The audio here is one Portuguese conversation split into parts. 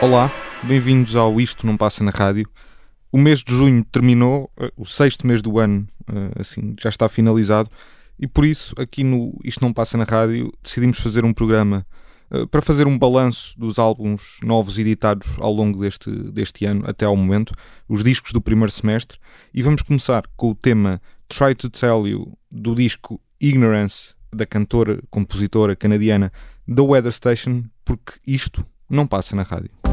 Olá, bem-vindos ao Isto Não Passa na Rádio. O mês de junho terminou, eh, o sexto mês do ano, eh, assim, já está finalizado, e por isso, aqui no Isto Não Passa na Rádio, decidimos fazer um programa para fazer um balanço dos álbuns novos editados ao longo deste, deste ano, até ao momento, os discos do primeiro semestre, e vamos começar com o tema Try to Tell You do disco Ignorance da cantora, compositora canadiana The Weather Station, porque isto não passa na rádio.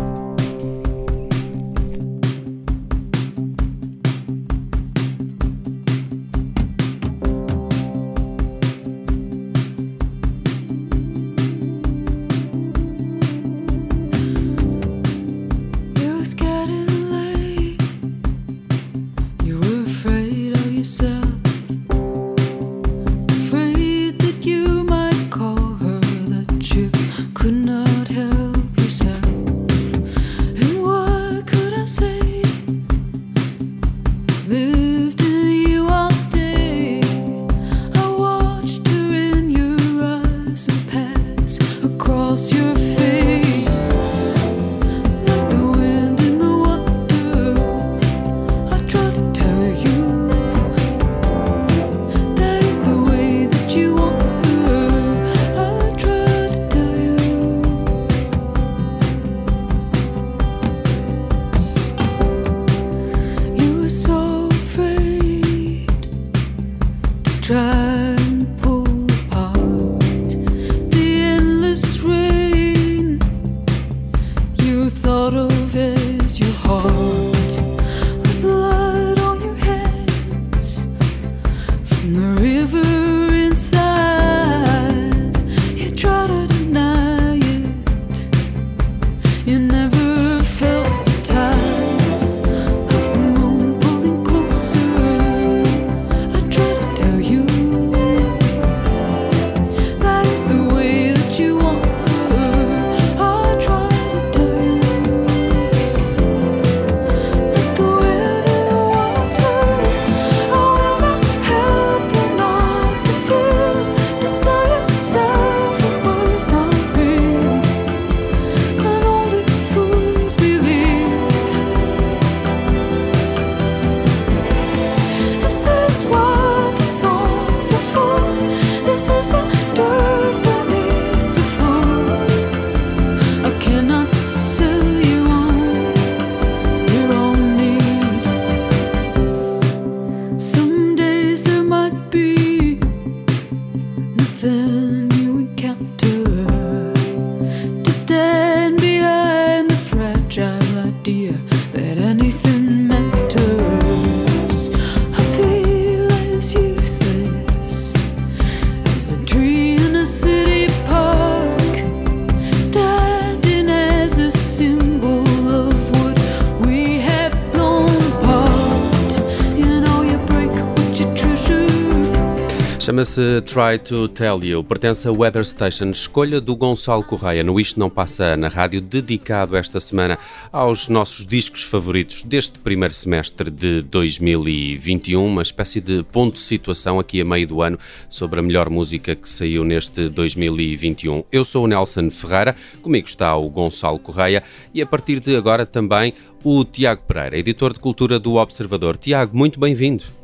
Chama-se Try to Tell You, pertence a Weather Station, escolha do Gonçalo Correia no Isto Não Passa na Rádio, dedicado esta semana aos nossos discos favoritos deste primeiro semestre de 2021, uma espécie de ponto de situação aqui a meio do ano sobre a melhor música que saiu neste 2021. Eu sou o Nelson Ferreira, comigo está o Gonçalo Correia e a partir de agora também o Tiago Pereira, editor de cultura do Observador. Tiago, muito bem-vindo.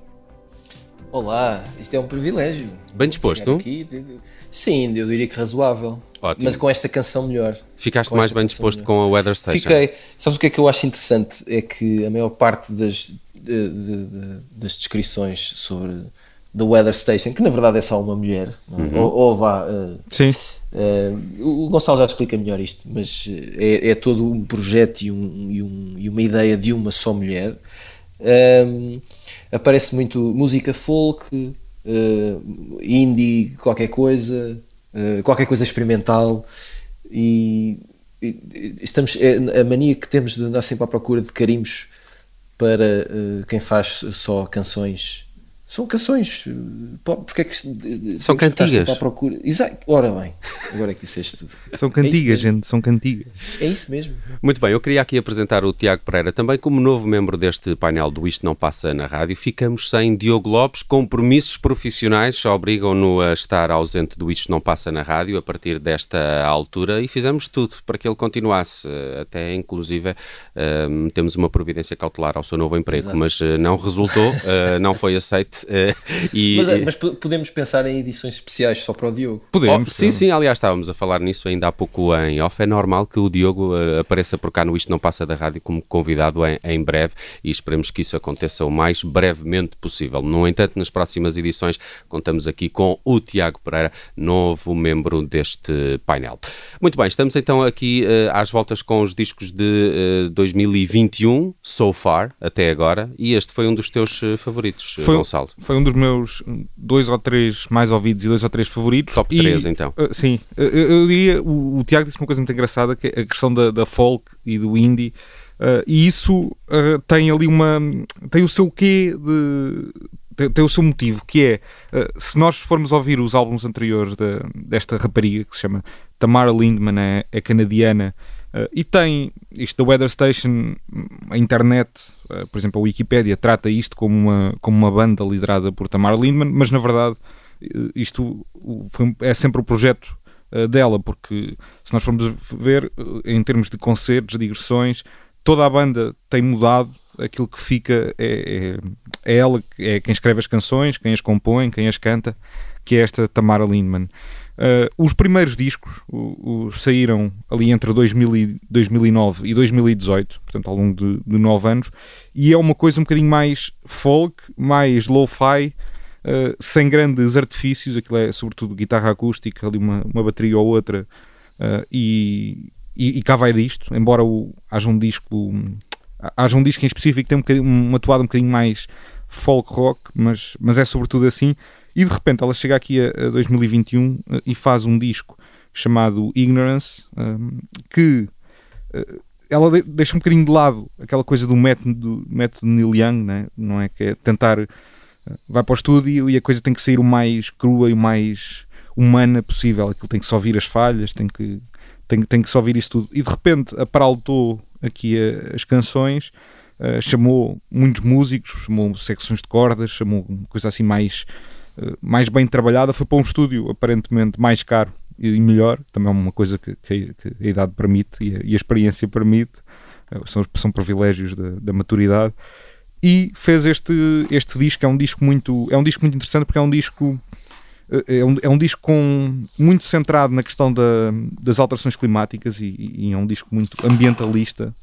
Olá, isto é um privilégio. Bem disposto? Aqui, sim, eu diria que razoável. Ótimo. Mas com esta canção melhor. Ficaste mais bem disposto melhor. com a Weather Station? Fiquei. Sabes o que é que eu acho interessante? É que a maior parte das, de, de, de, das descrições sobre The Weather Station, que na verdade é só uma mulher, é? uhum. ou, ou, vá. Uh, Sim. Uh, o Gonçalo já explica melhor isto, mas é, é todo um projeto e, um, e, um, e, uma ideia de uma só mulher. Um, aparece muito música folk, uh, indie, qualquer coisa, uh, qualquer coisa experimental. E, e estamos é, a mania que temos de andar sempre à procura de carimbos para uh, quem faz só canções São canções. Porque é que são cantigas. À procura. Exato. Ora bem, agora é que disseste tudo. São cantigas, é gente, são cantigas. É isso mesmo. Muito bem, eu queria aqui apresentar o Tiago Pereira também como novo membro deste painel do Isto Não Passa na Rádio. Ficamos sem Diogo Lopes, compromissos profissionais obrigam-no a estar ausente do Isto Não Passa na Rádio a partir desta altura e fizemos tudo para que ele continuasse, até inclusive uh, temos uma providência cautelar ao seu novo emprego, Exato. mas uh, não resultou, uh, não foi aceito Uh, e, mas, mas, podemos pensar em edições especiais só para o Diogo? Podemos. Oh, sim, sim, aliás, estávamos a falar nisso ainda há pouco em off. É normal que o Diogo uh, apareça por cá no Isto Não Passa da Rádio como convidado em, em breve e esperemos que isso aconteça o mais brevemente possível. No entanto, nas próximas edições contamos aqui com o Tiago Pereira, novo membro deste painel. Muito bem, estamos então aqui uh, às voltas com os discos de 2021, so far, até agora, e este foi um dos teus favoritos, foi, Gonçalo. Foi um dos meus dois ou três mais ouvidos e dois ou três favoritos. Top e, 3, então. Uh, sim. Uh, eu diria, o, o, Tiago disse uma coisa muito engraçada, que é a questão da, da folk e do indie. Uh, e isso tem ali uma. tem o seu quê de. Tem, tem o seu motivo, que é se nós formos ouvir os álbuns anteriores de, desta rapariga que se chama Tamara Lindman, é, é canadiana, Uh, e tem isto da Weather Station, a internet, uh, por exemplo, a Wikipedia trata isto como uma, como uma banda liderada por Tamar Lindman, mas na verdade uh, isto foi, é sempre o projeto dela, porque se nós formos ver em termos de concertos, digressões, toda a banda tem mudado, aquilo que fica é, é, é ela, é quem escreve as canções, quem as compõe, quem as canta, que é esta Tamara Lindman. Uh, os primeiros discos saíram ali entre 2000 e 2009 e 2018, portanto ao longo de, de nove anos, e é uma coisa um bocadinho mais folk, mais lo-fi, uh, sem grandes artifícios, aquilo é sobretudo guitarra acústica, ali uma, uma bateria ou outra, uh, e, e, e, cá vai disto, embora o, haja um disco haja um disco em específico que tem um uma toada um bocadinho mais folk rock, mas, mas é sobretudo assim, e de repente ela chega aqui a, a 2021 uh, e faz um disco chamado Ignorance, um, que uh, ela de, deixa um bocadinho de lado aquela coisa do método, método Neil Young, né? não é? Que é tentar. Uh, vai para o estúdio e a coisa tem que sair o mais crua e o mais humana possível. Aquilo tem que só ouvir as falhas, tem que, tem, tem que só ouvir isso tudo. E de repente aparaltou aqui a, as canções. Uh, chamou muitos músicos, chamou secções de cordas, chamou coisa assim mais eh, mais bem trabalhada, foi para um estúdio aparentemente mais caro e melhor, também é uma coisa que, que, que a idade permite e a, e a experiência permite, eh, são, são privilégios da, da, maturidade, e fez este, este disco, é um disco muito é um disco muito interessante porque é um disco eh, é um, é um disco com, muito centrado na questão da, das alterações climáticas e, e, é um disco muito ambientalista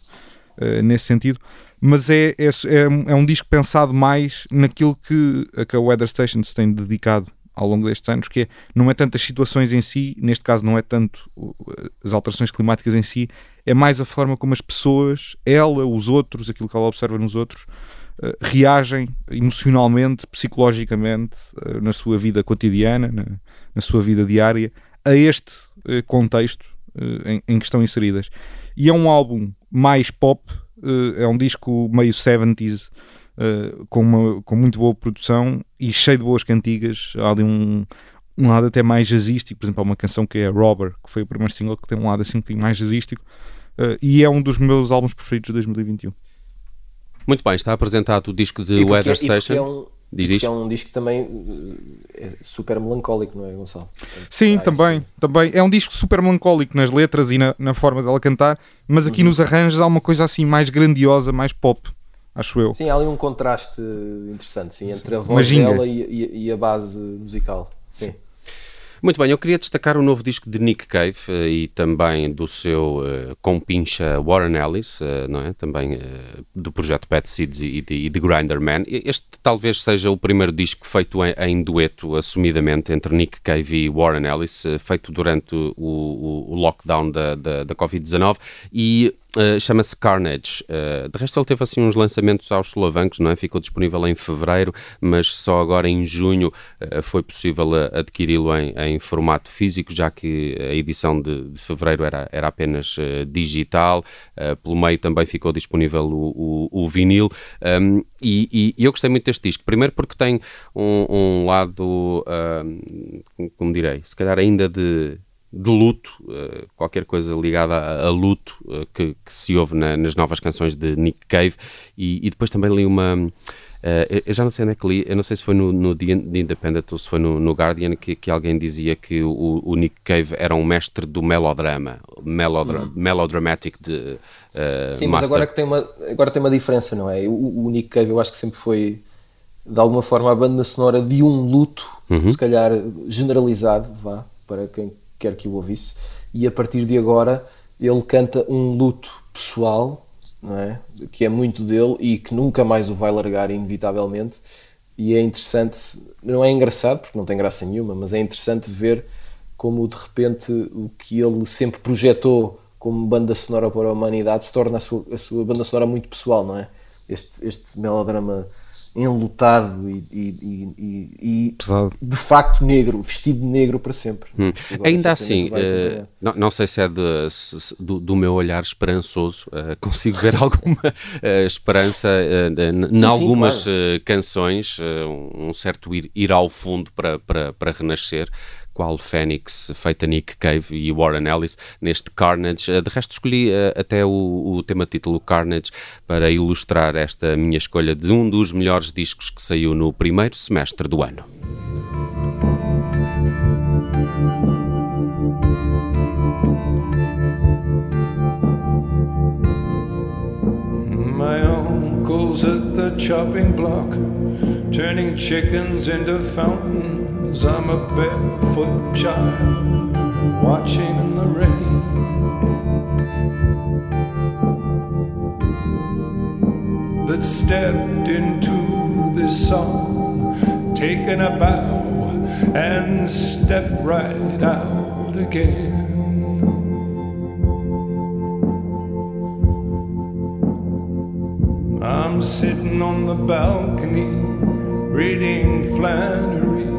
uh, nesse sentido, mas é, é, é, é, um disco pensado mais naquilo que a, que Weather Station se tem dedicado ao longo destes anos, que é, não é tanto as situações em si, neste caso não é tanto as alterações climáticas em si, é mais a forma como as pessoas, ela, os outros, aquilo que ela observa nos outros, uh, reagem emocionalmente, psicologicamente, uh, na sua vida cotidiana, na, na, sua vida diária, a este uh, contexto em, em que estão inseridas. E é um álbum mais pop, é um disco meio 70s, uh, eh, com, uma, com muito boa produção e cheio de boas cantigas. Há ali um, um lado até mais jazzístico, por exemplo, há uma canção que é Robber, que foi o primeiro single que tem um lado assim um bocadinho mais jazzístico, uh, e é um dos meus álbuns preferidos de 2021. Muito bem, está apresentado o disco de Weather Station. É um, Diz é um disco também é super melancólico, não é, Gonçalo? Sim, ah, também, também. É um disco super melancólico nas letras e na, na forma dela cantar, mas aqui uhum. nos arranjos há uma coisa assim mais grandiosa, mais pop, acho eu. Sim, há ali um contraste interessante sim, entre a voz dela e, e, e, a base musical. Sim. Muito bem, eu queria destacar o novo disco de Nick Cave uh, e também do seu uh, compincha Warren Ellis, uh, não é? Também do projeto Bad Seeds e de, e de Grinder Man. Este talvez seja o primeiro disco feito em, em dueto, assumidamente, entre Nick Cave e Warren Ellis, feito durante o, o, o lockdown da, da, da Covid-19 e uh, chama-se Carnage. Uh, de resto, ele teve assim uns lançamentos aos solavancos, não é? Ficou disponível em fevereiro, mas só agora em junho uh, foi possível adquiri-lo em, em, formato físico, já que a edição de, de fevereiro era, era apenas digital. pelo meio também ficou disponível o, o, o vinil. Um, e, e, eu gostei muito deste disco. Primeiro porque tem um, um lado, como direi, se calhar ainda de de luto, uh, qualquer coisa ligada a, a luto uh, que, que, se ouve na, nas novas canções de Nick Cave e, e depois também li uma uh, eu já não sei onde é que li, eu não sei se foi no, no The Independent ou se foi no, no Guardian que, que, alguém dizia que o, o, Nick Cave era um mestre do melodrama melodra uhum. melodramatic de Sim, mas agora que tem uma agora tem uma diferença, não é? O, o Nick Cave eu acho que sempre foi de alguma forma a banda sonora de um luto, uhum. se calhar generalizado, vá, para quem quer que o ouvisse, e a partir de agora ele canta um luto pessoal, não é? que é muito dele e que nunca mais o vai largar, inevitavelmente. E é interessante, não é engraçado, porque não tem graça nenhuma, mas é interessante ver como de repente o que ele sempre projetou como banda sonora para a humanidade se torna a sua, a sua banda sonora muito pessoal, não é? Este, este melodrama enlutado e, e, e, e de facto negro, vestido de negro para sempre. Hum. Ainda assim, uh, não, não, sei se é de, se, do, do, meu olhar esperançoso, uh, consigo ver alguma uh, esperança em algumas claro. canções, um certo ir, ir ao fundo para, para, para renascer qual Fênix, feita Nick Cave e Warren Ellis, neste Carnage. De resto, escolhi uh, até o, o tema título Carnage para ilustrar esta minha escolha de um dos melhores discos que saiu no primeiro semestre do ano. My uncle's at the chopping block, turning chickens into fountains. Cause I'm a barefoot child watching in the rain. That stepped into this song, taken a bow, and stepped right out again. I'm sitting on the balcony reading Flannery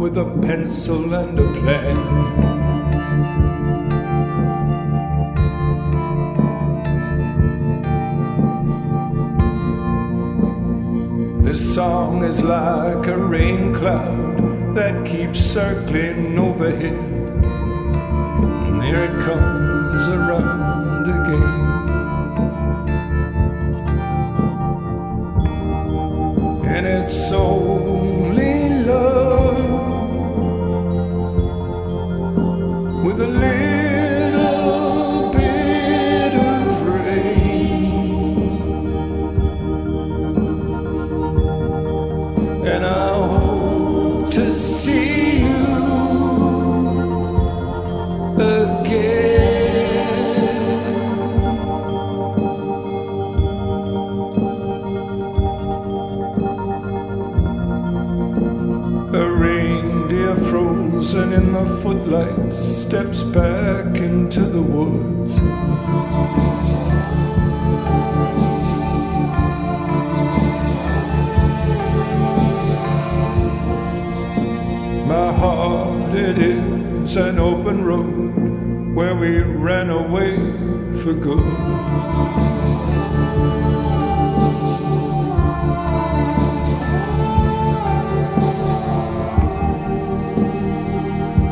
with a pencil and a plan. This song is like a rain cloud that keeps circling overhead. And there it comes around again. And it's so steps back into the woods. My heart, it is an open road where we ran away for good.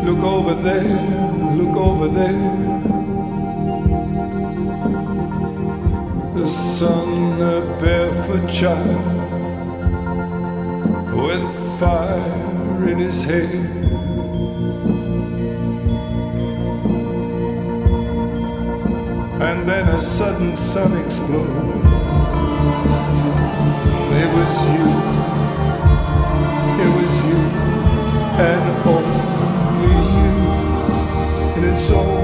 Look over there over there. The son, a barefoot child, with fire in his hair. And then a sudden sun explodes. It was you, it was you, and all it's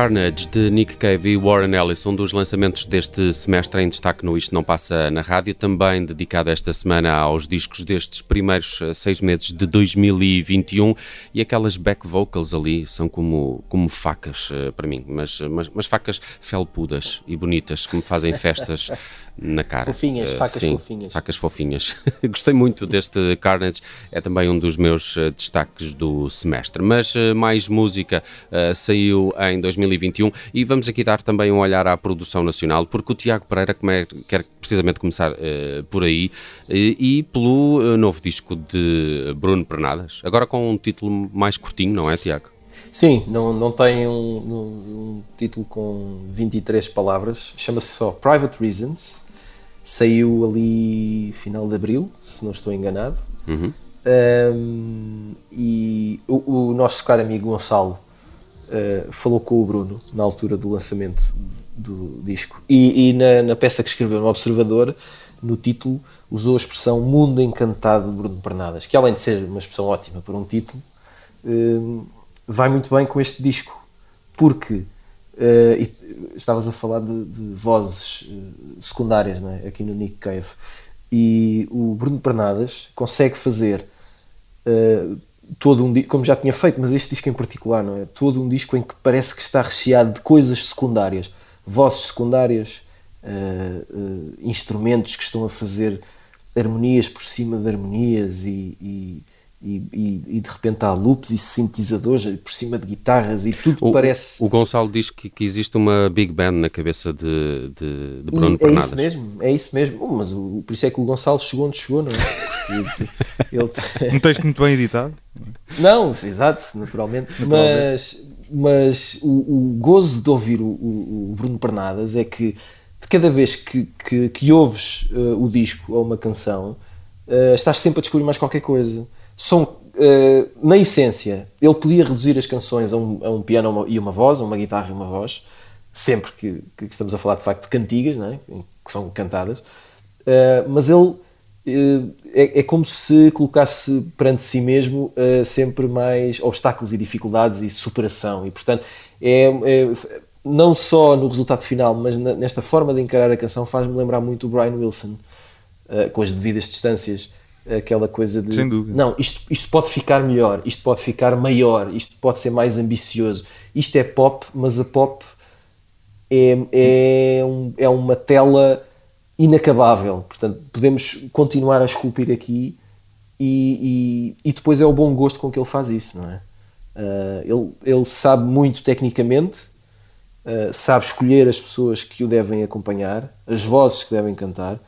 Carnage de Nick Cave e Warren Ellis, um dos lançamentos deste semestre em destaque no Isto Não Passa na Rádio, também dedicado esta semana aos discos destes primeiros eh, seis meses de 2021 e aquelas back vocals ali são como, como facas uh, para mim, mas, mas, mas, facas felpudas e bonitas que me fazem festas na cara. Fofinhas, uh, facas sim, fofinhas. Facas fofinhas. Gostei muito deste Carnage, é também um dos meus uh, destaques do semestre. Mas uh, mais música saiu em 2021 e vamos aqui dar também um olhar à produção nacional, porque o Tiago Pereira quer precisamente começar por aí e pelo novo disco de Bruno Pernadas, agora com um título mais curtinho, não é, Tiago? Sim, não, não tem um, um, um título com 23 palavras, chama-se só Private Reasons Saiu ali final de abril, se não estou enganado. Uhum. Um, e o, o, nosso caro amigo Gonçalo uh, falou com o Bruno na altura do lançamento do disco e, e na, na, peça que escreveu no Observador, no título, usou a expressão Mundo Encantado de Bruno Pernadas, que além de ser uma expressão ótima para um título, um, vai muito bem com este disco, porque Uh, estavas a falar de, de vozes uh, secundárias não é? aqui no Nick Cave e o Bruno Pernadas consegue fazer uh, todo um como já tinha feito, mas este disco em particular, não é? Todo um disco em que parece que está recheado de coisas secundárias, vozes secundárias, instrumentos que estão a fazer harmonias por cima de harmonias e, e e, e, e, de repente há loops e sintetizadores por cima de guitarras e tudo o, parece. O Gonçalo diz que, que, existe uma big band na cabeça de, de, de Bruno É isso mesmo, é isso mesmo. Uh, mas o, por isso é que o Gonçalo chegou onde chegou, não é? ele... um texto muito bem editado. Não, exato, naturalmente. mas mas o, o, gozo de ouvir o, o, Bruno Pernadas é que de cada vez que, que, que ouves uh, o disco ou uma canção, uh, estás sempre a descobrir mais qualquer coisa são, uh, na essência, ele podia reduzir as canções a um, a um piano e uma voz, a uma guitarra e uma voz, sempre que, que, estamos a falar de facto de cantigas, é? que são cantadas, uh, mas ele uh, é, é, como se colocasse perante si mesmo sempre mais obstáculos e dificuldades e superação, e portanto é, é não só no resultado final, mas na, nesta forma de encarar a canção faz-me lembrar muito o Brian Wilson, com as devidas distâncias aquela coisa de não, isto, isto pode ficar melhor, isto pode ficar maior, isto pode ser mais ambicioso. Isto é pop, mas a pop é, é, um, é uma tela inacabável. Portanto, podemos continuar a esculpir aqui e, e, e, depois é o bom gosto com que ele faz isso, não é? Uh, ele, ele sabe muito tecnicamente, uh, sabe escolher as pessoas que o devem acompanhar, as vozes que devem cantar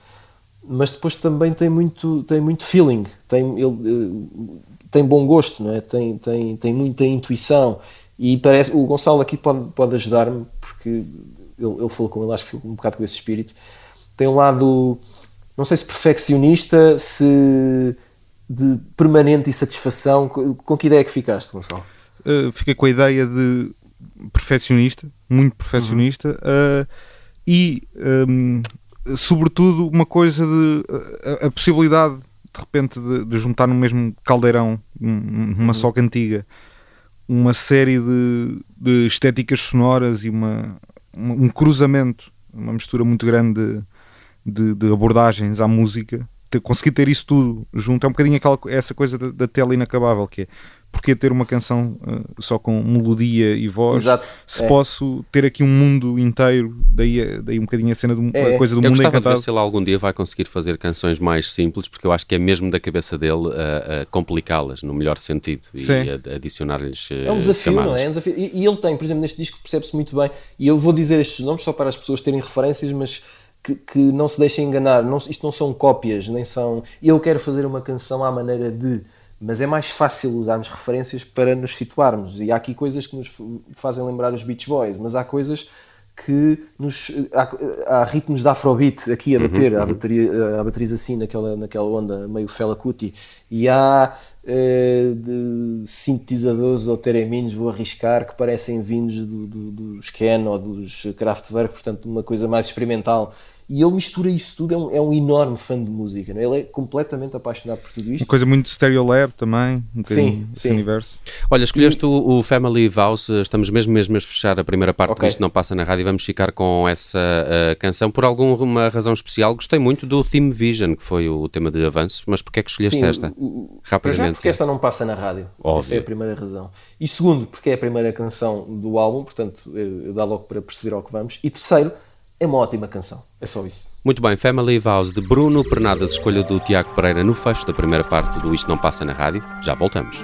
mas depois também tem muito, tem muito feeling, tem, ele, eh, tem bom gosto, não é? tem, tem, tem muita intuição e parece, o Gonçalo aqui pode, pode ajudar-me porque ele, ele falou com ele, acho que ficou um bocado com esse espírito. Tem um lado, não sei se perfeccionista, se de permanente insatisfação. Com que ideia é que ficaste, Gonçalo? Uh, fiquei com a ideia de perfeccionista, muito perfeccionista, uhum. uh, e um, ehm, sobretudo uma coisa de a, a possibilidade de repente de, de, juntar no mesmo caldeirão numa uhum. só cantiga uma série de, de estéticas sonoras e uma, um cruzamento, uma mistura muito grande de, de abordagens à música ter, conseguir ter isso tudo junto é um bocadinho aquela, essa coisa da, da tela inacabável que é porque ter uma canção uh, só com melodia e voz Exato, se é. posso ter aqui um mundo inteiro daí, daí um bocadinho a cena do, é. a coisa do eu mundo encantado de ver se ele algum dia vai conseguir fazer canções mais simples porque eu acho que é mesmo da cabeça dele a, a complicá-las no melhor sentido Sim. e adicionar-lhes uh, é um desafio camadas. não é? é um desafio. E, e, ele tem por exemplo neste disco percebe-se muito bem e eu vou dizer estes nomes só para as pessoas terem referências mas que, que, não se deixem enganar. Não, isto não são cópias, nem são. Eu quero fazer uma canção à maneira de. Mas é mais fácil usarmos referências para nos situarmos. E há aqui coisas que nos fazem lembrar os Beach Boys, mas há coisas que nos. Há, há ritmos de afrobeat aqui a uhum, bater, uhum, a, bateria, a baterias assim, naquela, naquela onda meio Fela Kuti. E há de sintetizadores ou tereminhos, vou arriscar, que parecem vindos do, do, dos Ken ou dos Kraftwerk, portanto, uma coisa mais experimental e ele mistura isso tudo, é um, é um enorme fã de música, é? ele é completamente apaixonado por tudo isto. Uma coisa muito Stereo Lab também, um sim, esse sim. universo. Olha, escolheste e... o, o, Family Vows, estamos mesmo mesmo a fechar a primeira parte okay. Isto Não Passa na Rádio e vamos ficar com essa uh, canção por alguma razão especial. Gostei muito do Theme Vision, que foi o tema de avanço, mas porquê é que escolheste sim, esta? O, Rapidamente. porque esta não passa na rádio. Óbvio. Essa é a primeira razão. E segundo, porque é a primeira canção do álbum, portanto dá logo para perceber ao que vamos. E terceiro, é uma ótima canção. É só isso. Muito bem, Family Vows de Bruno Pernadas, escolha do Tiago Pereira no fecho da primeira parte do Isto Não Passa na Rádio. Já voltamos.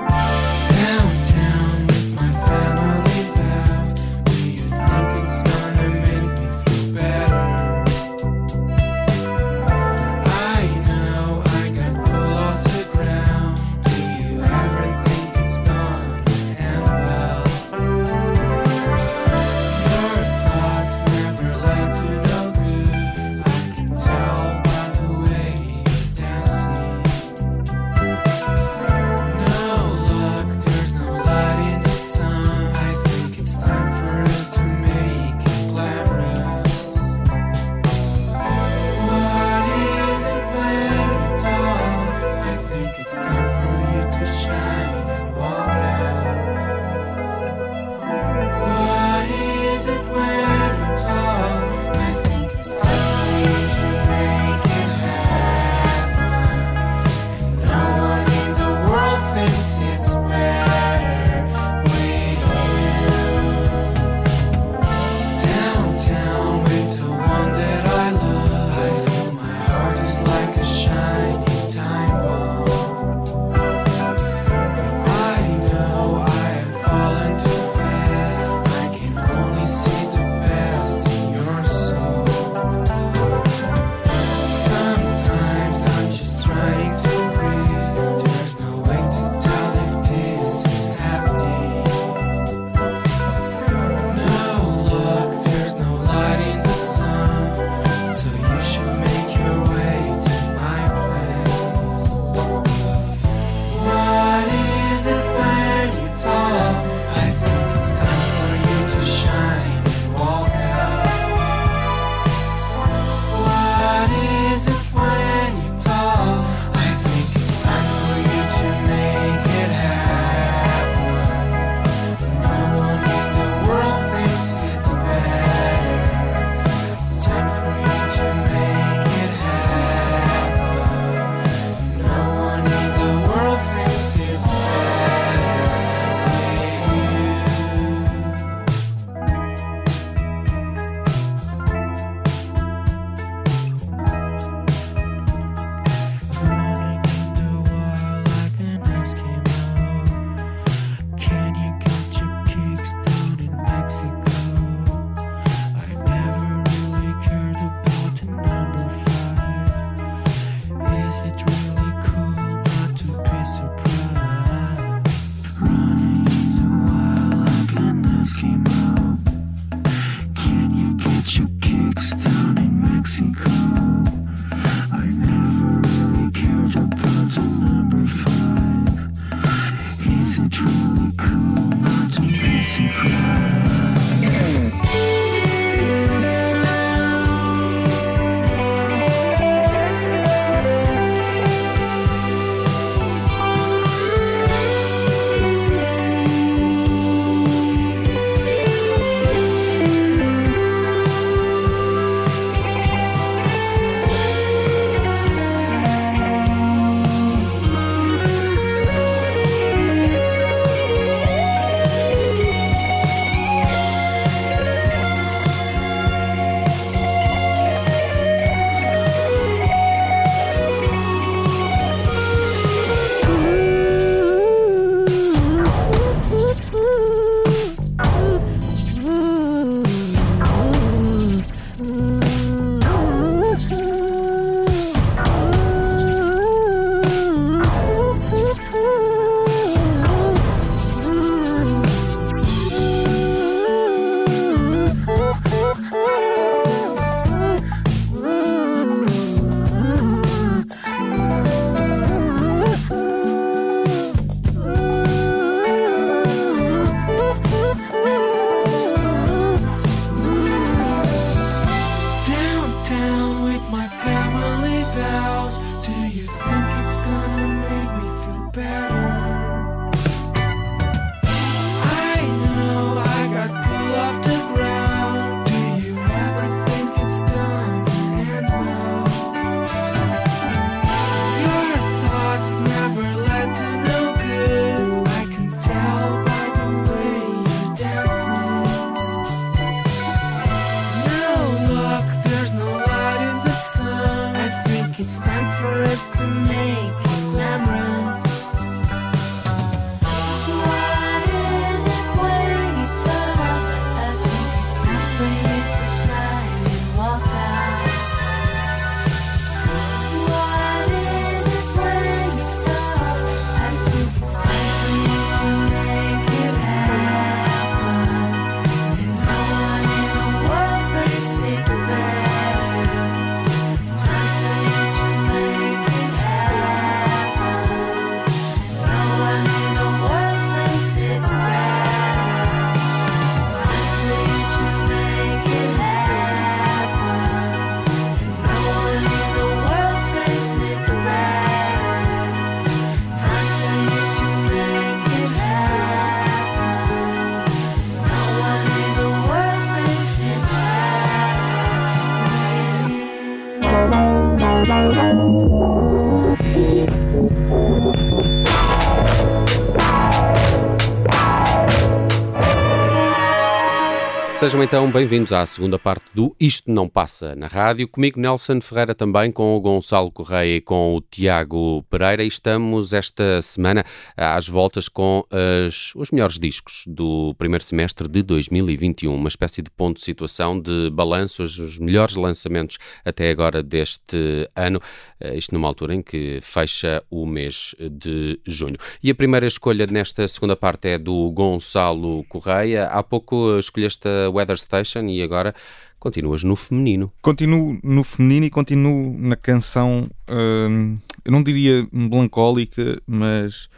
Sejam então bem-vindos à segunda parte do Isto Não Passa na Rádio. Comigo, Nelson Ferreira, também com o Gonçalo Correia e com o Tiago Pereira. E estamos esta semana às voltas com as, os melhores discos do primeiro semestre de 2021. Uma espécie de ponto de situação, de balanços, os melhores lançamentos até agora deste ano. Eh, isto numa altura em que fecha o mês de junho. E a primeira escolha nesta segunda parte é do Gonçalo Correia. Há pouco escolheste a Weather Station e agora continuas no feminino. Continuo no feminino e continuo na canção, hum, eu não diria melancólica, mas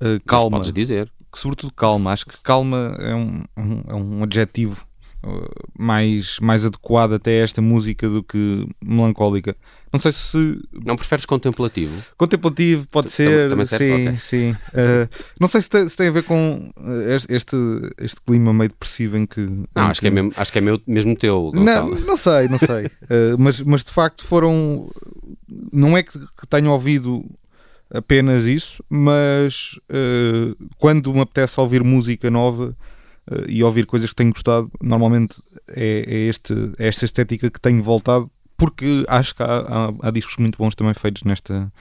uh, calma. Mas podes dizer. Sobretudo calma. Acho que calma é um, é um adjetivo mais, mais adequado até a esta música do que melancólica. Não sei se. Não preferes contemplativo? Contemplativo pode ser. Também serve? Sim, okay. sim. Uh, não sei se tem, se tem, a ver com eh, este, este clima meio depressivo em que. Não, em acho, que... que... é mesmo, acho que é meu, mesmo teu. Gonçalo. Não, não sei, não sei. uh, mas, mas de facto foram. Não é que, que tenho ouvido apenas isso, mas uh, quando me apetece ouvir música nova uh, e ouvir coisas que tenho gostado, normalmente é, é, este, é esta estética que tenho voltado, porque acho que há, há, há discos muito bons também feitos nesta,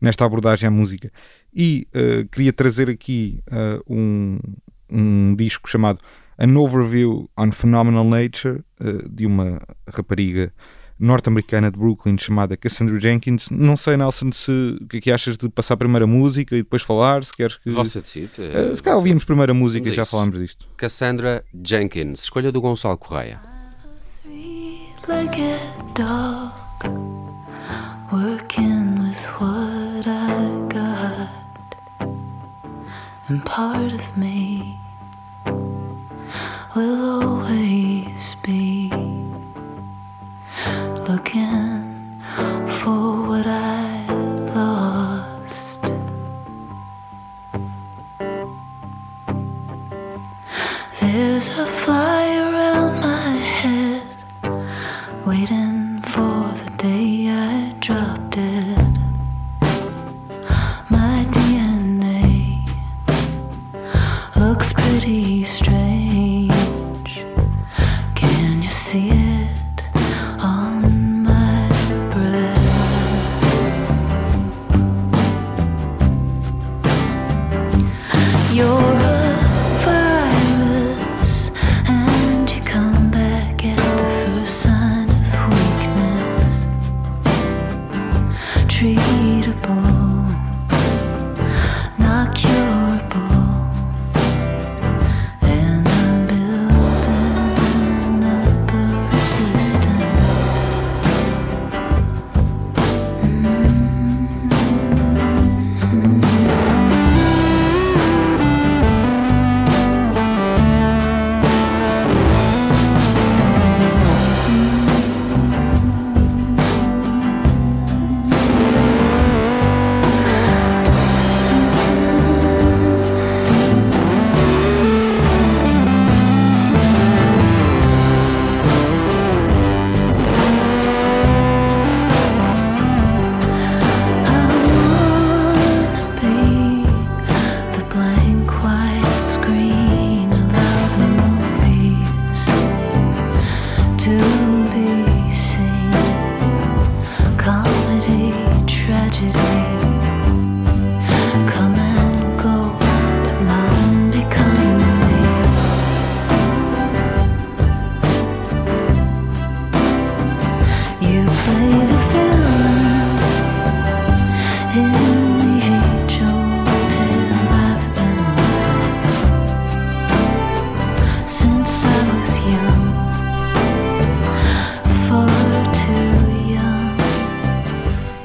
nesta abordagem à música. E uh, queria trazer aqui uh, um, um disco chamado An Overview on Phenomenal Nature, de uma rapariga norte-americana de Brooklyn chamada Cassandra Jenkins. Não sei, Nelson, se o que é que achas de passar a primeira música e depois falar, se queres que... Você decide. Uh, se calhar ouvimos primeira música e já falámos disto. Cassandra Jenkins, escolha do Gonçalo Correia. And part of me will always be looking for what I lost. There's a fly around my head, waiting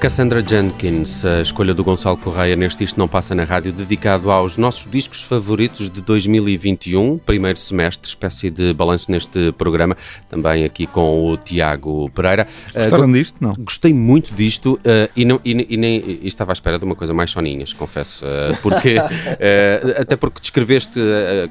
Cassandra Jenkins, a escolha do Gonçalo Correia neste Isto Não Passa na Rádio, dedicado aos nossos discos favoritos de 2021, primeiro semestre, espécie de balanço neste programa, também aqui com o Tiago Pereira. Gostaram uh, disto? Não. Gostei muito disto uh, e, não, e, e, nem, e estava à espera de uma coisa mais soninhas, confesso, uh, porque até porque descreveste,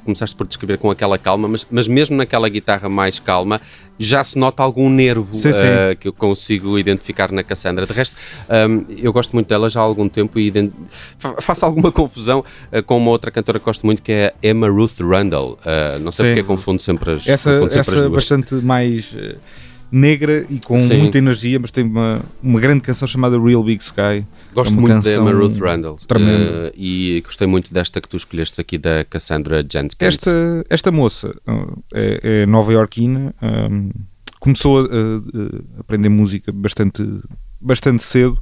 começaste por descrever com aquela calma, mas, mas mesmo naquela guitarra mais calma, já se nota algum nervo sim, sim. que eu consigo identificar na Cassandra. De resto, Um, eu gosto muito dela já há algum tempo e faço alguma confusão uh, com uma outra cantora que gosto muito que é Emma Ruth Randall. Uh, não sei Sim. porque confundo sempre as Essa, sempre essa as bastante mais uh, negra e com Sim. muita energia, mas tem uma, uma grande canção chamada Real Big Sky. Gosto é muito da Emma Ruth Randall. Uh, e gostei muito desta que tu escolheste aqui da Cassandra Jenkins. Esta, esta moça é, é nova-iorquina. Um, começou a, a, aprender música bastante, bastante cedo,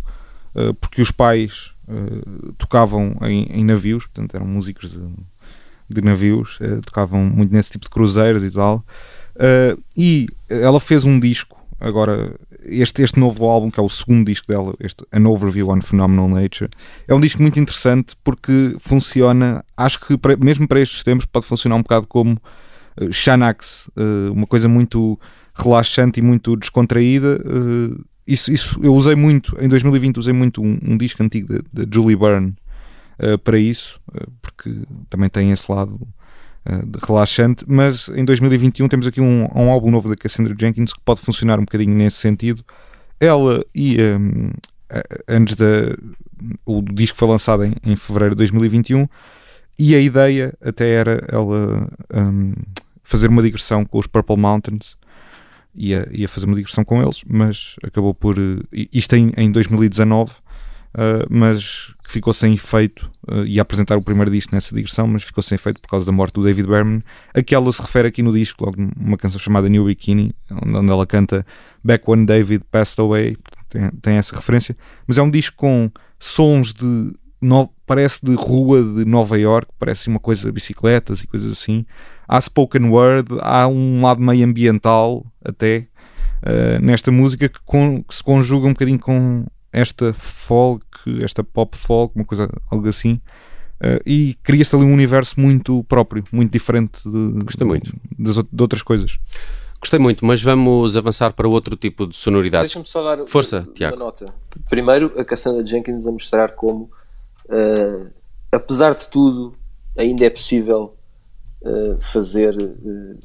uh, porque os pais uh, tocavam em, em, navios, portanto eram músicos de, de navios, uh, tocavam muito nesse tipo de cruzeiros e tal. e ela fez um disco, agora, este, este novo álbum, que é o segundo disco dela, este An Overview on Phenomenal Nature, é um disco muito interessante porque funciona, acho que para, mesmo para estes tempos, pode funcionar um bocado como Xanax, uma coisa muito relaxante e muito descontraída. Isso, isso eu usei muito, em 2020 usei muito um, um disco antigo de, Julie Byrne uh, para isso, uh, porque também tem esse lado relaxante, mas em 2021 temos aqui um, um, álbum novo da Cassandra Jenkins que pode funcionar um bocadinho nesse sentido. Ela e um, antes da o disco foi lançado em, em fevereiro de 2021 e a ideia até era ela um, fazer uma digressão com os Purple Mountains ia, ia fazer uma digressão com eles, mas acabou por. Eh, isto em, em 2019, uh, eh, mas que ficou sem efeito. Uh, ia apresentar o primeiro disco nessa digressão, mas ficou sem efeito por causa da morte do David Berman. A que ela se refere aqui no disco, logo numa canção chamada New Bikini, onde ela canta Back When David Passed Away. Tem, tem essa referência, mas é um disco com sons de. No, parece de rua de Nova York, parece uma coisa bicicletas e coisas assim há spoken word, há um lado meio ambiental até uh, nesta música que, com, que, se conjuga um bocadinho com esta folk, esta pop folk, uma coisa algo assim. Uh, e cria-se ali um universo muito próprio, muito diferente de, Gostei muito. De, de outras coisas. Gostei muito, mas vamos avançar para outro tipo de sonoridades. Deixa-me só dar Força, uma, Tiago. uma nota. Primeiro, a Cassandra Jenkins a mostrar como, uh, apesar de tudo, ainda é possível uh, fazer. Uh,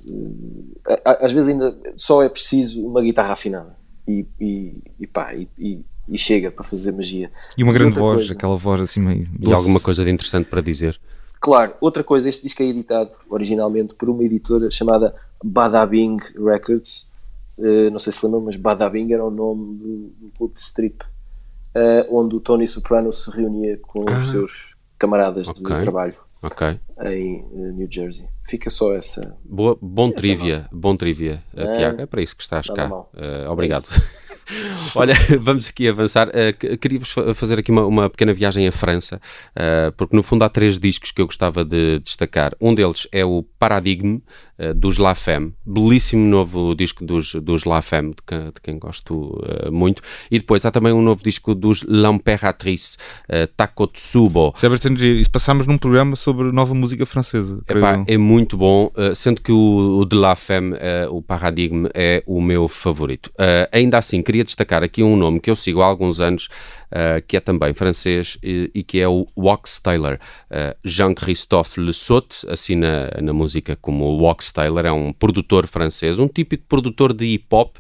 às vezes ainda só é preciso uma guitarra afinada e, e, e pá, e, e, chega para fazer magia. E uma grande voz, coisa, aquela voz assim meio. Doce. E alguma coisa de interessante para dizer. Claro, outra coisa, este disco é editado originalmente por uma editora chamada Badabing Records. Uh, não sei se lembram, mas Badabing era o nome do, do clube de strip, uh, onde o Tony Soprano se reunia com ah. os seus camaradas okay. de trabalho Ok. Em eh, New Jersey. Fica só essa. Boa, bom essa trivia, nota. bom trivia, é, Tiago. É para isso que estás cá. Uh, obrigado. É Olha, vamos aqui avançar. Uh, Queria-vos fazer aqui uma, uma, pequena viagem à França, uh, porque no fundo há três discos que eu gostava de destacar. Um deles é o Paradigme uh, dos La Femme, belíssimo novo disco dos, dos La Femme, de, que, de quem gosto muito. E depois há também um novo disco dos L'Impératrice, uh, Takotsubo. Isso é bastante. Isso passámos num programa sobre nova música francesa. Epá, é muito bom, sendo que o, o de La Femme, o Paradigme, é o meu favorito. ainda assim, queria destacar aqui um nome que eu sigo há alguns anos, uh, que é também francês e, e que é o Wax Taylor. Uh, Jean-Christophe Le Sot assina na música como Wax Taylor, é um produtor francês, um típico produtor de hip hop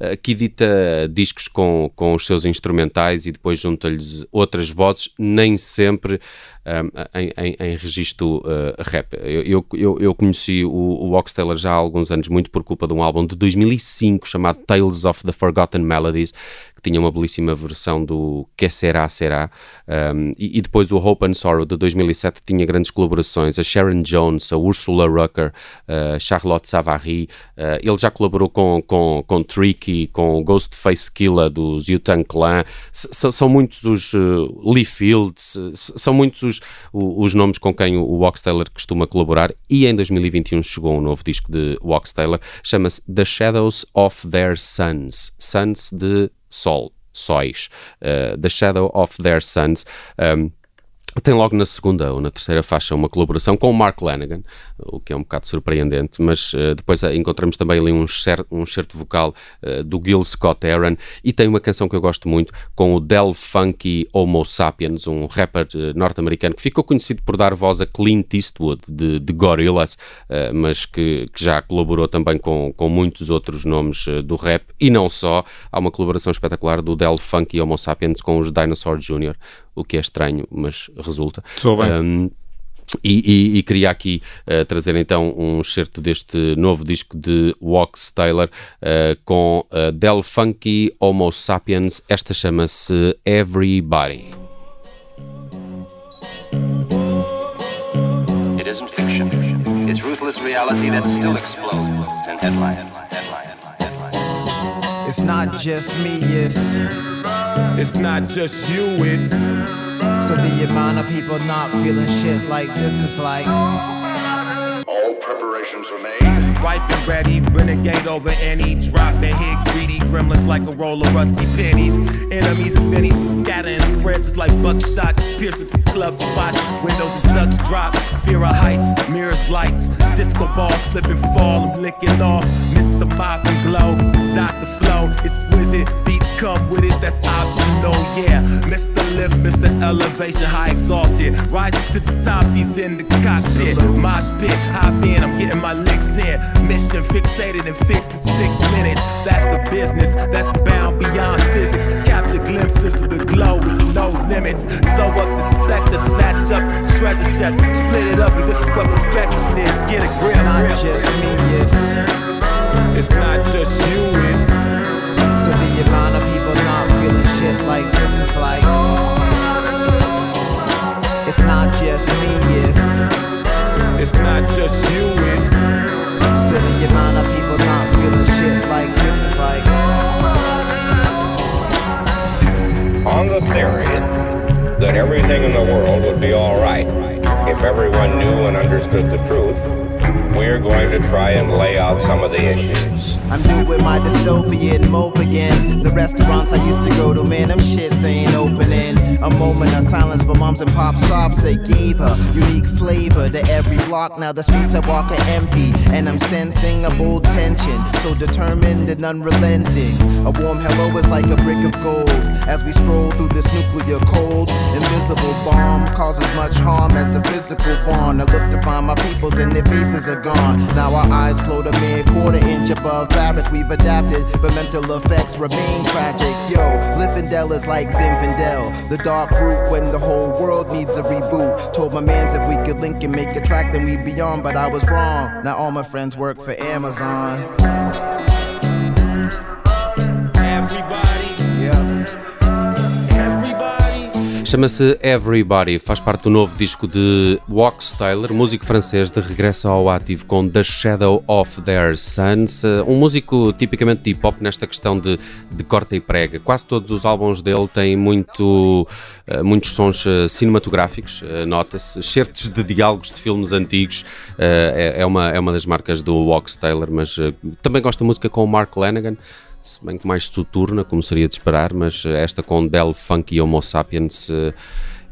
eh, que edita discos com, com os seus instrumentais e depois junta-lhes outras vozes, nem sempre em, em, em registro uh, rap. Eu, eu, eu conheci o, o Ox Taylor já há alguns anos, muito por culpa de um álbum de 2005 chamado Tales of the Forgotten Melodies, que tinha uma belíssima versão do Que Será Será, um, e, e, depois o Hope and Sorrow de 2007 tinha grandes colaborações, a Sharon Jones, a Ursula Rucker, a Charlotte Savary, uh, ele já colaborou com, com, com Tricky, com Ghostface Killa dos Utah Clan, S são muitos os uh, Lee Fields, são muitos os, os nomes com quem o Wax Taylor costuma colaborar, e em 2021 chegou um novo disco de Wax Taylor, chama-se The Shadows of Their Suns, Suns de Sol, Sóis, uh, The Shadow of Their Suns. Um, Tem logo na segunda ou na terceira faixa uma colaboração com o Mark Lanigan, o que é um bocado surpreendente, mas uh, depois uh, encontramos também ali um certo, um certo vocal uh, do Gil Scott Aaron e tem uma canção que eu gosto muito com o Del Funky Homo Sapiens, um rapper norte-americano que ficou conhecido por dar voz a Clint Eastwood de, de Gorillaz, mas que, que, já colaborou também com, com muitos outros nomes do rap e não só. Há uma colaboração espetacular do Del Funky Homo Sapiens com os Dinosaur Jr., o que é estranho, mas resulta. Sou bem. Um, e, e, e, queria aqui uh, trazer então um excerto deste novo disco de Wax Taylor uh, com uh, Del Funky Homo Sapiens. Esta chama-se Everybody. It isn't fiction. It's ruthless reality that still explodes in headlines. It's not just me, it's. It's not just you, it's. So the amount of people not feeling shit like this is like. All preparations are made. Ripe and ready, renegade over any drop and hit greedy gremlins like a roll of rusty pennies. Enemies of any scatter and spread just like buckshot, pierce at the club spot. Windows and ducks drop, fear of heights, mirrors lights, disco balls flipping fall, I'm licking off. Mr. Pop and glow, Dr. Flow, exquisite beats come with it, that's optional, yeah. Mr lift, Mr. Elevation, high exalted. Rises to the top, he's in the cockpit. Mosh pit, hop in, I'm getting my licks in. Mission fixated and fixed in six minutes. That's the business, that's bound beyond physics. Capture glimpses of the glow with no limits. Sew up the sector, snatch up the treasure chest. Split it up, and this is what perfection is. Get a grip. It's not grip. just me, it's. It's not just you, it's. Shit like this is like. It's not just me, it's. It's not just you, it's. So the amount of people not feeling shit like this is like. On the theory that everything in the world would be alright if everyone knew and understood the truth we're going to try and lay out some of the issues. I'm new with my dystopian mope again. The restaurants I used to go to, man, them shits ain't opening. A moment of silence for moms and pop shops. They gave a unique flavor to every block. Now the streets I walk are empty, and I'm sensing a bold tension. So determined and unrelenting. A warm hello is like a brick of gold as we stroll through this nuclear cold. Invisible bomb causes much harm as a physical bond. I look to find my peoples and their faces are gone. Now our eyes float a mere quarter inch above fabric. We've adapted, but mental effects remain tragic. Yo, Liffendel is like Zinfandel, the dark root when the whole world needs a reboot. Told my mans if we could link and make a track, then we'd be on, but I was wrong. Now all my friends work for Amazon. Chama-se Everybody, faz parte do novo disco de Wax Taylor, músico francês de regresso ao ativo com The Shadow of Their Sons, um músico tipicamente de hip hop nesta questão de, de corta e prega. Quase todos os álbuns dele têm muito, uh, muitos sons uh, cinematográficos, uh, nota-se, certos de diálogos de filmes antigos, é, é, uma, é uma das marcas do Wax Taylor, mas também gosta de música com o Mark Lanigan se bem que mais soturna, como seria de esperar, mas eh, esta com Del Funk e Homo Sapiens uh,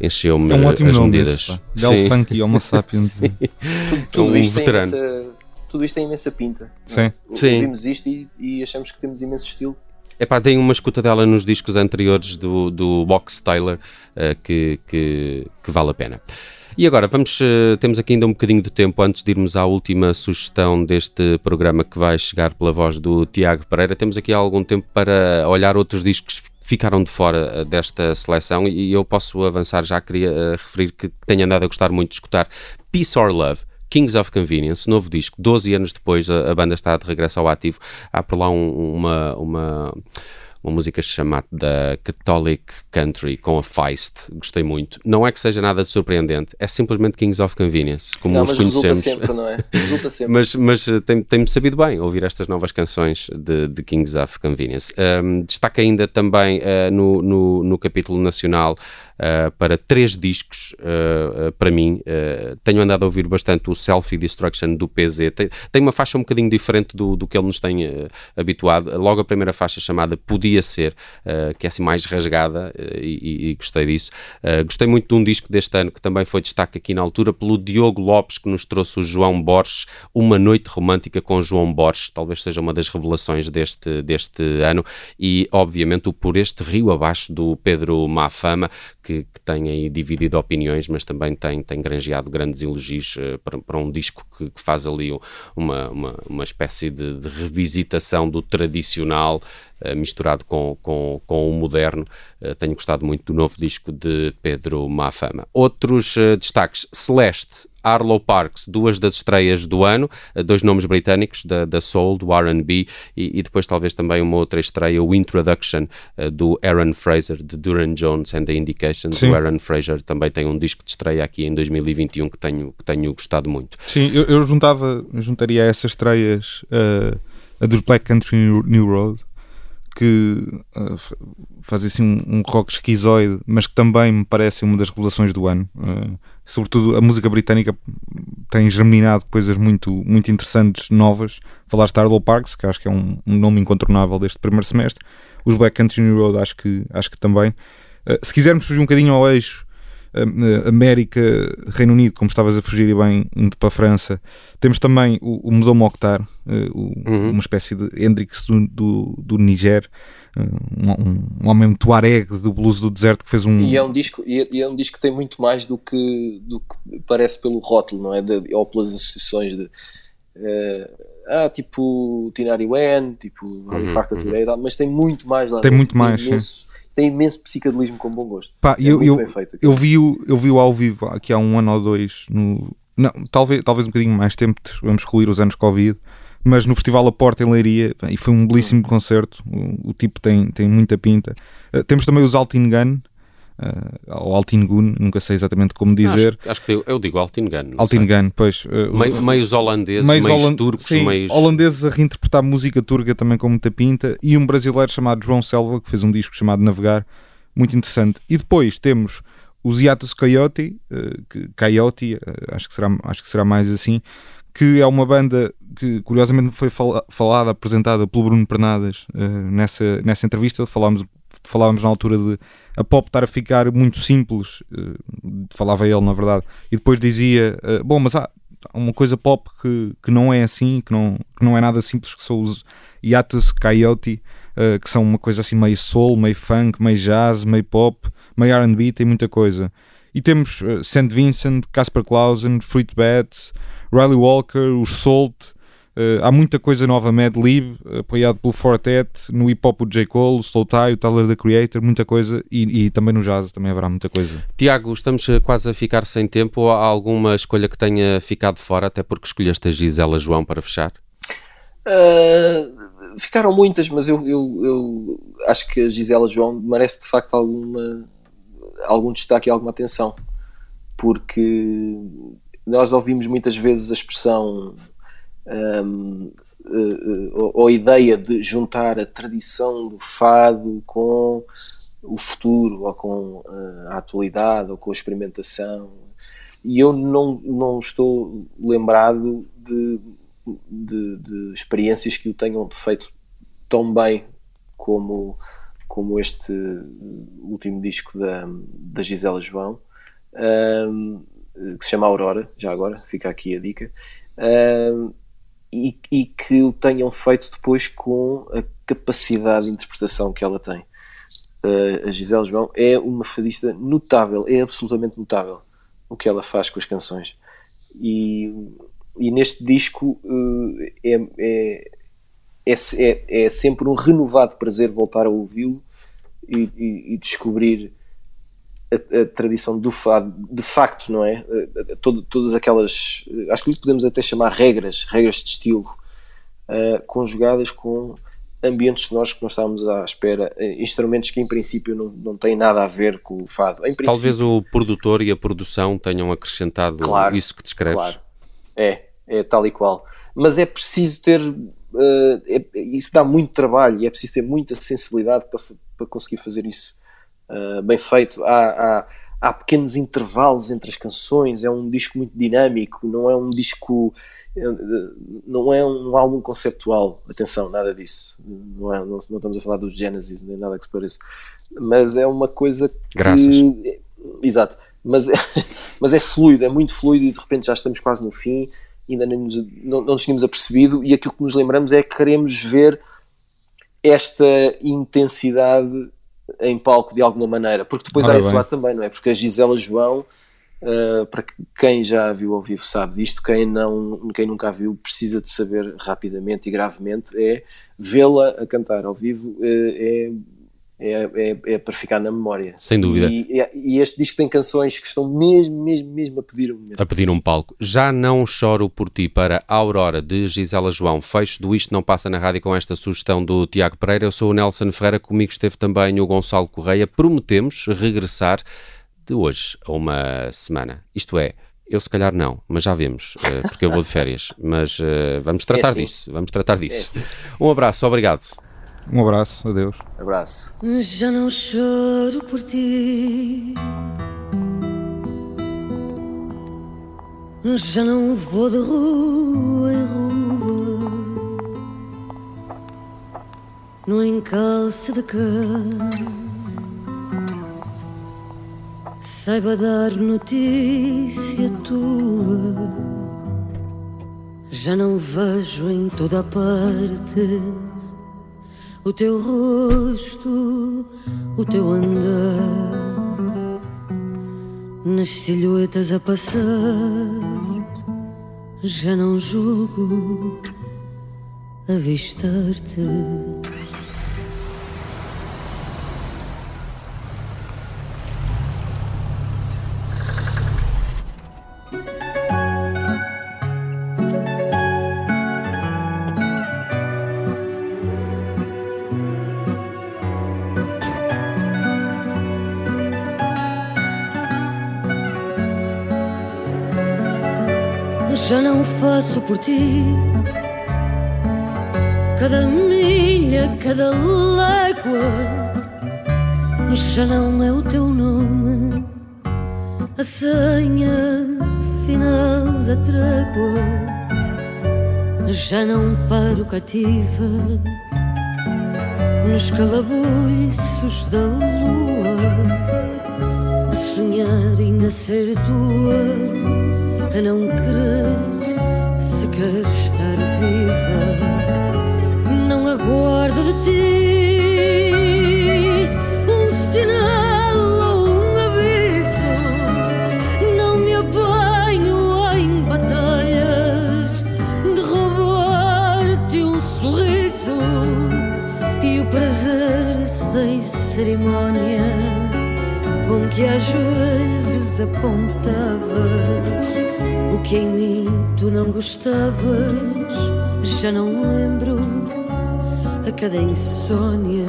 encheu-me é um ótimo as nome medidas. Esse, Del Sim. Funk e Homo Sapiens. tudo, tudo, um isto veterano. Imensa, tudo isto tem imensa pinta. Sim. Sim. Vimos isto e, e, achamos que temos imenso estilo. Epá, tem uma escuta dela nos discos anteriores do, do Box Taylor uh, que, que, que vale a pena. E agora, vamos, eh, temos aqui ainda um bocadinho de tempo antes de irmos à última sugestão deste programa que vai chegar pela voz do Tiago Pereira. Temos aqui algum tempo para olhar outros discos ficaram de fora eh, desta seleção e eu posso avançar, já queria uh, referir que tenho andado a gostar muito de escutar Peace or Love. Kings of Convenience, novo disco, 12 anos depois a, a banda está de regresso ao ativo. Há por lá um, uma, uma uma música chamada Catholic Country com a Feist, gostei muito. Não é que seja nada de surpreendente, é simplesmente Kings of Convenience, como não, os conhecemos. Resulta sempre, não é? Resulta sempre. mas mas eh, tem-me tem sabido bem ouvir estas novas canções de, de Kings of Convenience. Um, destaca ainda também uh, no, no, no, capítulo nacional uh, para três discos, uh, para mim. tenho andado a ouvir bastante o Selfie Destruction do PZ. Tem, tem uma faixa um bocadinho diferente do, do que ele nos tem habituado. Logo a primeira faixa chamada Podia Ser, que é assim mais rasgada e, e, gostei disso. gostei muito de um disco deste ano que também foi destaque aqui na altura pelo Diogo Lopes, que nos trouxe o João Borges, Uma Noite Romântica com João Borges. Talvez seja uma das revelações deste, deste ano. E, obviamente, o Por Este Rio Abaixo do Pedro Mafama, que, que tem aí dividido opiniões, mas também tem, tem granjeado grandes elogios uh, para, para, um disco que, que faz ali uma, uma, uma espécie de, de revisitação do tradicional misturado com, com, com o moderno. Uh, tenho gostado muito do novo disco de Pedro Mafama. Outros destaques: Celeste Arlo Parks, duas das estreias do ano, eh, dois nomes britânicos da, da Soul, do R&B e, e, depois talvez também uma outra estreia, o Introduction do Aaron Fraser, de Duran Jones and the Indications. Sim. O Aaron Fraser também tem um disco de estreia aqui em 2021 que tenho, que tenho gostado muito. Sim, eu, eu juntava, juntaria a essas estreias uh, a dos Black Country New Road, que uh, faz assim um, um, rock esquizoide, mas que também me parece uma das revelações do ano. Uh, sobretudo a música britânica tem germinado coisas muito, muito interessantes, novas. Falaste de Arlo Parks, que acho que é um, um, nome incontornável deste primeiro semestre. Os Black Country Road, acho que, acho que também. Uh, se quisermos fugir um bocadinho ao eixo, América, Reino Unido, como estavas a fugir e bem, indo para a França. Temos também o, o Museu Mokhtar, uh, uhum. uma espécie de Hendrix do, do, do Niger, um, um, homem tuareg do blues do deserto que fez um... E é um disco, e é, e é um disco que tem muito mais do que, do que parece pelo rótulo, não é? De, ou pelas associações de... Uh, ah, tipo Tinari Wen, tipo uhum, Farca uhum. mas tem muito mais lá Tem dentro, muito mais, imenso, tem imenso psicadelismo com bom gosto. Pá, é eu, eu, eu vi-o eu vi ao vivo aqui há um ano ou dois, no, não, talvez, talvez um bocadinho mais tempo, vamos excluir os anos Covid, mas no Festival A Porta em Leiria, e foi um belíssimo concerto, o, o, tipo tem, tem muita pinta. Uh, temos também os Altin Gun, uh, ou Altingun, nunca sei exatamente como dizer. Acho, acho que eu, eu digo Altingun. Altingun, pois. Uh, Me, meios holandeses, meios, meios holand... turcos, sim, meios... holandeses a reinterpretar música turca também com muita pinta, e um brasileiro chamado João Selva, que fez um disco chamado Navegar, muito interessante. E depois temos os Hiatus Coyote, uh, que, Coyote, uh, acho, que será, acho que será mais assim, que é uma banda que curiosamente foi fal falada, apresentada pelo Bruno Pernadas uh, nessa, nessa entrevista. Falámos, falávamos na altura de a pop estar a ficar muito simples, uh, falava ele na verdade, e depois dizia: uh, Bom, mas há uma coisa pop que, que não é assim, que não, que não é nada simples, que são os Yatus Coyote, uh, que são uma coisa assim meio soul, meio funk, meio jazz, meio pop, meio RB, tem muita coisa. E temos uh, St. Vincent, Casper Clausen, Fruit Bats, Riley Walker, os Salt, Uh, há muita coisa nova, Mad Lib, apoiado pelo Fortet, no hip hop o J. Cole, o Slow Tie, o Tyler the Creator, muita coisa, e, e, também no jazz também haverá muita coisa. Tiago, estamos eh, quase a ficar sem tempo. Há alguma escolha que tenha ficado fora, até porque escolheste a Gisela João para fechar? Uh, ficaram muitas, mas eu, eu, eu, acho que a Gisela João merece de facto alguma, algum destaque e alguma atenção, porque nós ouvimos muitas vezes a expressão um, ou, ou a ideia de juntar a tradição do fado com o futuro, ou com uh, a atualidade, ou com a experimentação. E eu não, não estou lembrado de, de, de experiências que o tenham feito tão bem como, como este último disco da, da Gisela João, um, que se chama Aurora, já agora, fica aqui a dica. Um, e, que o tenham feito depois com a capacidade de interpretação que ela tem. Uh, a Gisele João é uma fadista notável, é absolutamente notável o que ela faz com as canções. E, e neste disco uh, é, é, é, é, sempre um renovado prazer voltar a ouvi-lo e, e, e, descobrir a, a, tradição do fado, de facto, não é? Todo, todas aquelas, acho que podemos até chamar regras, regras de estilo, uh, conjugadas com ambientes sonoros que não estávamos à espera, eh, instrumentos que em princípio não, não têm nada a ver com o fado. Talvez o produtor e a produção tenham acrescentado claro, isso que descreves. Claro, é, é tal e qual. Mas é preciso ter, uh, é, isso dá muito trabalho e é preciso ter muita sensibilidade para, para conseguir fazer isso uh, bem feito. Há, há, há, pequenos intervalos entre as canções, é um disco muito dinâmico, não é um disco, não é um álbum conceptual, atenção, nada disso. Não, é, não, não estamos a falar dos Genesis, nem nada que se pareça. Mas é uma coisa que. Graças. Exato. Mas, mas é fluido, é muito fluido e de repente já estamos quase no fim ainda nem nos, não, não nos tínhamos apercebido e aquilo que nos lembramos é que queremos ver esta intensidade em palco de alguma maneira, porque depois Ora há esse lado também, não é? Porque a Gisela João, uh, para quem já viu ao vivo sabe disto, quem, não, quem nunca a viu precisa de saber rapidamente e gravemente, é vê-la a cantar ao vivo uh, é é, é, é, para ficar na memória. Sem dúvida. E, e, este disco tem canções que estão mesmo, mesmo, mesmo a pedir um A pedir um palco. Já não choro por ti para a Aurora de Gisela João. Fecho do Isto Não Passa na Rádio com esta sugestão do Tiago Pereira. Eu sou o Nelson Ferreira, comigo esteve também o Gonçalo Correia. Prometemos regressar de hoje a uma semana. Isto é, eu se calhar não, mas já vemos, eh, porque eu vou de férias. Mas uh, vamos tratar é assim. disso. Vamos tratar disso. É assim. Um abraço, obrigado. Um abraço, adeus. Abraço. Já não choro por ti. Já não vou de rua em rua. No encalço de cama. Saiba dar notícia tua. Já não vejo em toda a parte o teu rosto, o teu andar, nas silhuetas a passar, já não julgo avistar-te. Faço por ti. Cada milha, cada légua, já não é o teu nome, a senha final da trégua. Já não paro cativa nos calabouços da lua, a sonhar em nascer tua a não querer estar viva. Não aguardo de ti um sinal ou um aviso. Não me apanho em batalhas de roubar-te um sorriso e o prazer sem cerimónia com que às vezes apontavas o que em mim tu não gostavas, já não lembro a cada insônia.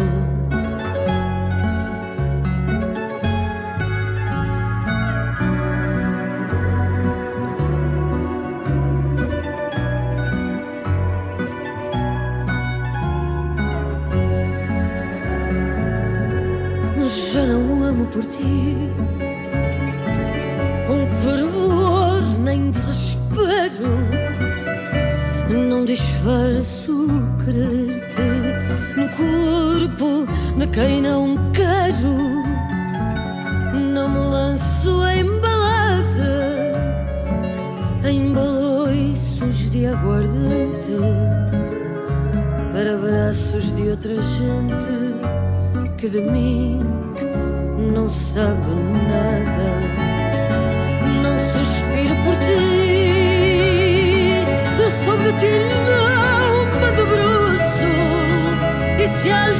Já não amo por ti Não disfarço querer-te no corpo de quem não quero. Não me lanço em balada, em baloiços de aguardente, para braços de outra gente que de mim não sabe nada por ti. Eu soube te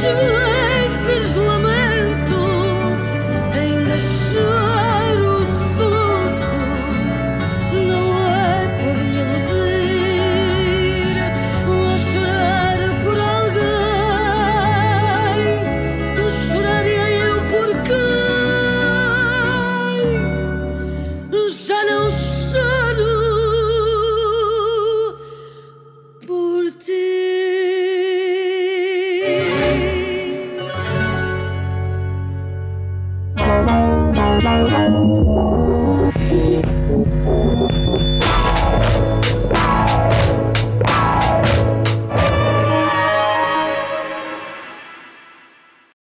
toujours